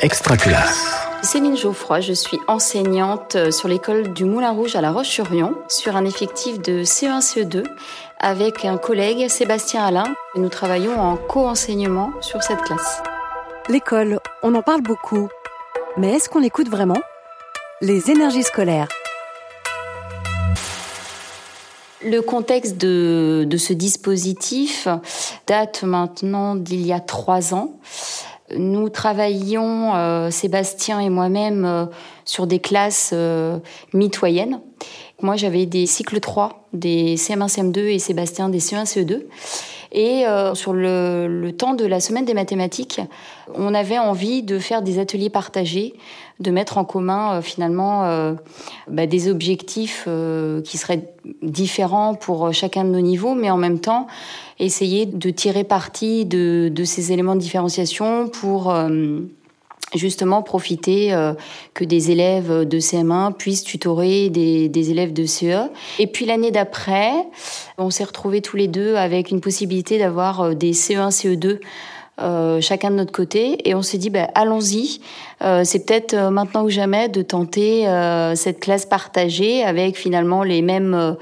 Extraculasse. Céline Geoffroy, je suis enseignante sur l'école du Moulin Rouge à La Roche-sur-Yon, sur un effectif de CE1, CE2, avec un collègue, Sébastien Alain. Nous travaillons en co-enseignement sur cette classe. L'école, on en parle beaucoup. Mais est-ce qu'on l'écoute vraiment? Les énergies scolaires. Le contexte de, de, ce dispositif date maintenant d'il y a trois ans. Nous travaillions, euh, Sébastien et moi-même, euh, sur des classes euh, mitoyennes. Moi, j'avais des cycles 3, des CM1, CM2 et Sébastien des CE1, CE2. Et euh, sur le, le, temps de la semaine des mathématiques, on avait envie de faire des ateliers partagés, de mettre en commun euh, finalement euh, bah, des objectifs euh, qui seraient différents pour chacun de nos niveaux, mais en même temps essayer de tirer parti de, de ces éléments de différenciation pour justement profiter que des élèves de CM1 puissent tutorer des, des élèves de CE. Et puis l'année d'après, on s'est retrouvés tous les deux avec une possibilité d'avoir des CE1, CE2 euh, chacun de notre côté et on s'est dit bah, allons-y euh, c'est peut-être euh, maintenant ou jamais de tenter cette classe partagée avec finalement les mêmes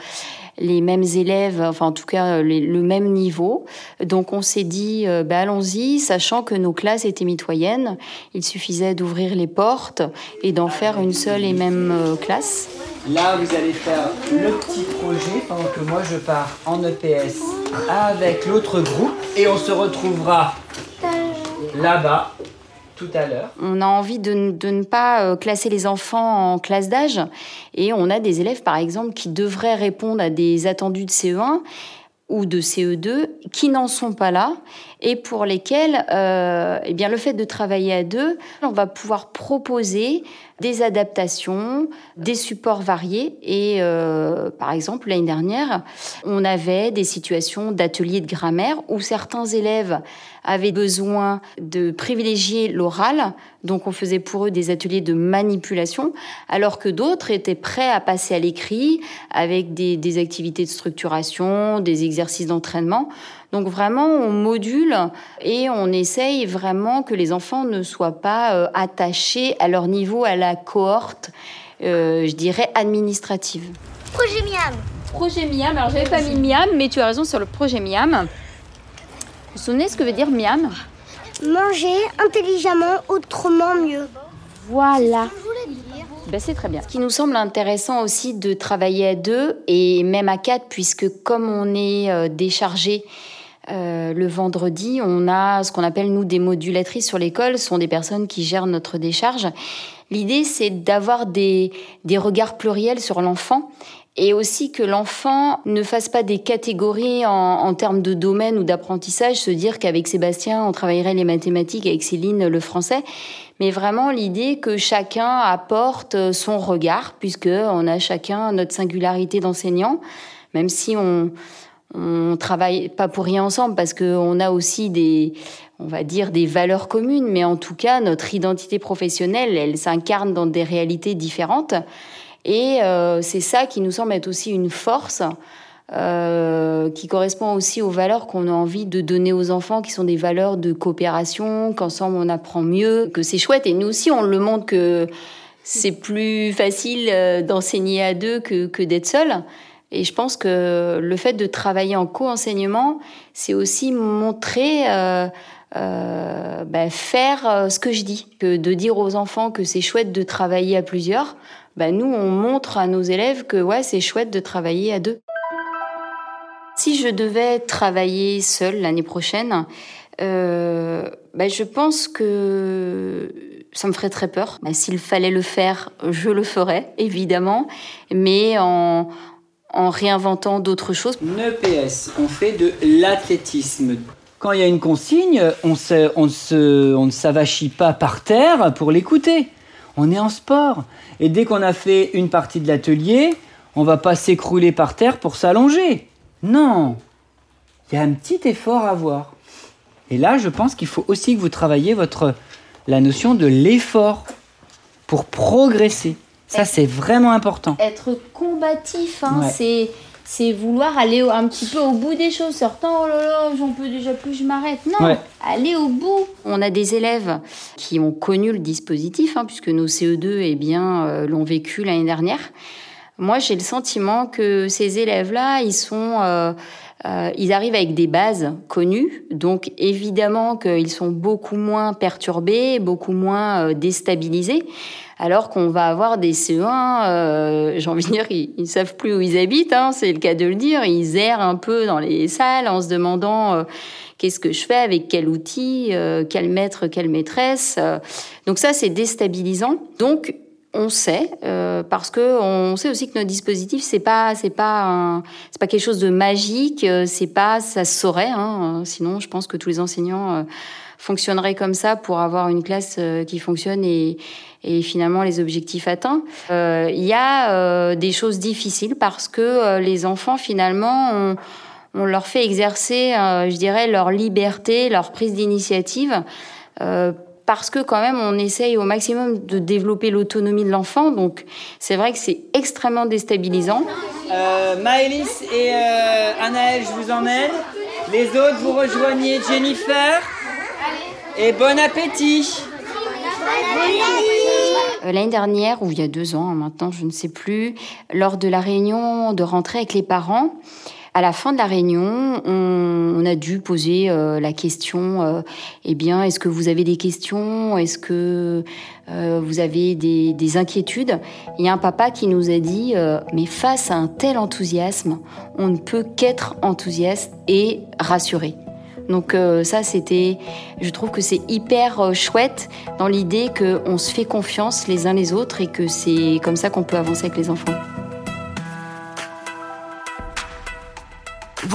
les mêmes élèves, enfin en tout cas le même niveau. Donc on s'est dit, euh, bah, allons-y, sachant que nos classes étaient mitoyennes. Il suffisait d'ouvrir les portes et d'en faire une seule et même classe. Là, vous allez faire le petit projet pendant que moi je pars en EPS avec l'autre groupe et on se retrouvera là-bas tout à l'heure. On a envie de, de, ne pas euh, classer les enfants en classe d'âge et on a des élèves par exemple qui devraient répondre à des attendus de CE1 ou de CE2 qui n'en sont pas là et pour lesquels euh, eh bien, le fait de travailler à deux, on va pouvoir proposer des adaptations, des supports variés. Et euh, par exemple, l'année dernière, on avait des situations d'ateliers de grammaire où certains élèves avaient besoin de privilégier l'oral, donc on faisait pour eux des ateliers de manipulation, alors que d'autres étaient prêts à passer à l'écrit avec des, des activités de structuration, des exercices d'entraînement. Donc vraiment, on module et on essaye vraiment que les enfants ne soient pas euh, attachés à leur niveau, à la cohorte, euh, je dirais, administrative. Projet Miam. Projet Miam. Alors, j'avais pas mis Miam, mais tu as raison sur le projet Miam. Vous vous souvenez ce que veut dire Miam? Manger intelligemment, autrement mieux. Voilà. Ben, c'est très bien. Ce qui nous semble intéressant aussi de travailler à deux et même à quatre, puisque comme on est euh, déchargé euh, le vendredi, on a ce qu'on appelle nous des modulatrices sur l'école, ce sont des personnes qui gèrent notre décharge. L'idée, c'est d'avoir des, des regards pluriels sur l'enfant et aussi que l'enfant ne fasse pas des catégories en, en termes de domaine ou d'apprentissage, se dire qu'avec Sébastien, on travaillerait les mathématiques, avec Céline, le français, mais vraiment l'idée que chacun apporte son regard, puisque on a chacun notre singularité d'enseignant, même si on on travaille pas pour rien ensemble parce qu'on a aussi des, on va dire, des valeurs communes, mais en tout cas, notre identité professionnelle, elle s'incarne dans des réalités différentes. Et euh, c'est ça qui nous semble être aussi une force, euh, qui correspond aussi aux valeurs qu'on a envie de donner aux enfants, qui sont des valeurs de coopération, qu'ensemble on apprend mieux, que c'est chouette. Et nous aussi, on le montre que c'est plus facile euh, d'enseigner à deux que, que d'être seul. Et je pense que le fait de travailler en co-enseignement, c'est aussi montrer, euh, euh, ben faire ce que je dis, que de dire aux enfants que c'est chouette de travailler à plusieurs. Ben nous, on montre à nos élèves que ouais, c'est chouette de travailler à deux. Si je devais travailler seule l'année prochaine, euh, ben je pense que ça me ferait très peur. Ben, S'il fallait le faire, je le ferais, évidemment, mais en, en réinventant d'autres choses. Une EPS, on fait de l'athlétisme. Quand il y a une consigne, on ne s'avachit pas par terre pour l'écouter. On est en sport. Et dès qu'on a fait une partie de l'atelier, on va pas s'écrouler par terre pour s'allonger. Non. Il y a un petit effort à voir. Et là, je pense qu'il faut aussi que vous travailliez votre, la notion de l'effort pour progresser. Ça, c'est vraiment important. Être combatif, hein, Ouais. c'est c'est vouloir aller un petit peu au bout des choses. Certains, oh là là, j'en peux déjà plus, je m'arrête. Non, aller au bout. On a des élèves qui ont connu le dispositif, hein, puisque nos CE2 eh bien, euh, l'ont vécu l'année dernière. Moi, j'ai le sentiment que ces élèves-là, ils sont... Euh, euh, ils arrivent avec des bases connues, donc évidemment qu'ils sont beaucoup moins perturbés, beaucoup moins déstabilisés alors qu'on va avoir des CE1, euh, j'ai envie de dire, ils, ne savent plus où ils habitent, hein, c'est le cas de le dire, ils errent un peu dans les salles en se demandant euh, qu'est-ce que je fais avec quel outil, euh, quel maître, quelle maîtresse. Donc ça, c'est déstabilisant. Donc on sait parce que on sait aussi que notre dispositif c'est pas c'est pas c'est pas quelque chose de magique c'est pas ça se saurait hein, sinon je pense que tous les enseignants fonctionneraient comme ça pour avoir une classe qui fonctionne et, et finalement les objectifs atteints. Euh, il y a euh, des choses difficiles parce que euh, les enfants finalement on, on, leur fait exercer, je dirais, leur liberté, leur prise d'initiative. Parce que quand même, on essaye au maximum de développer l'autonomie de l'enfant. Donc, c'est vrai que c'est extrêmement déstabilisant. Euh, Maëlys et euh, Anaël, je vous emmène. Les autres, vous rejoignez Jennifer. Et bon appétit. Euh, l'année dernière, ou il y a deux ans hein, maintenant, je ne sais plus, lors de la réunion de rentrée avec les parents, à la fin de la réunion, on, a dû poser euh, la question euh, eh bien, est-ce que vous avez des questions? Est-ce que vous avez des, des, inquiétudes? Il y a un papa qui nous a dit mais face à un tel enthousiasme, on ne peut qu'être enthousiaste et rassuré. Donc euh, ça, c'était, je trouve que c'est hyper euh, chouette dans l'idée qu'on se fait confiance les uns les autres et que c'est comme ça qu'on peut avancer avec les enfants.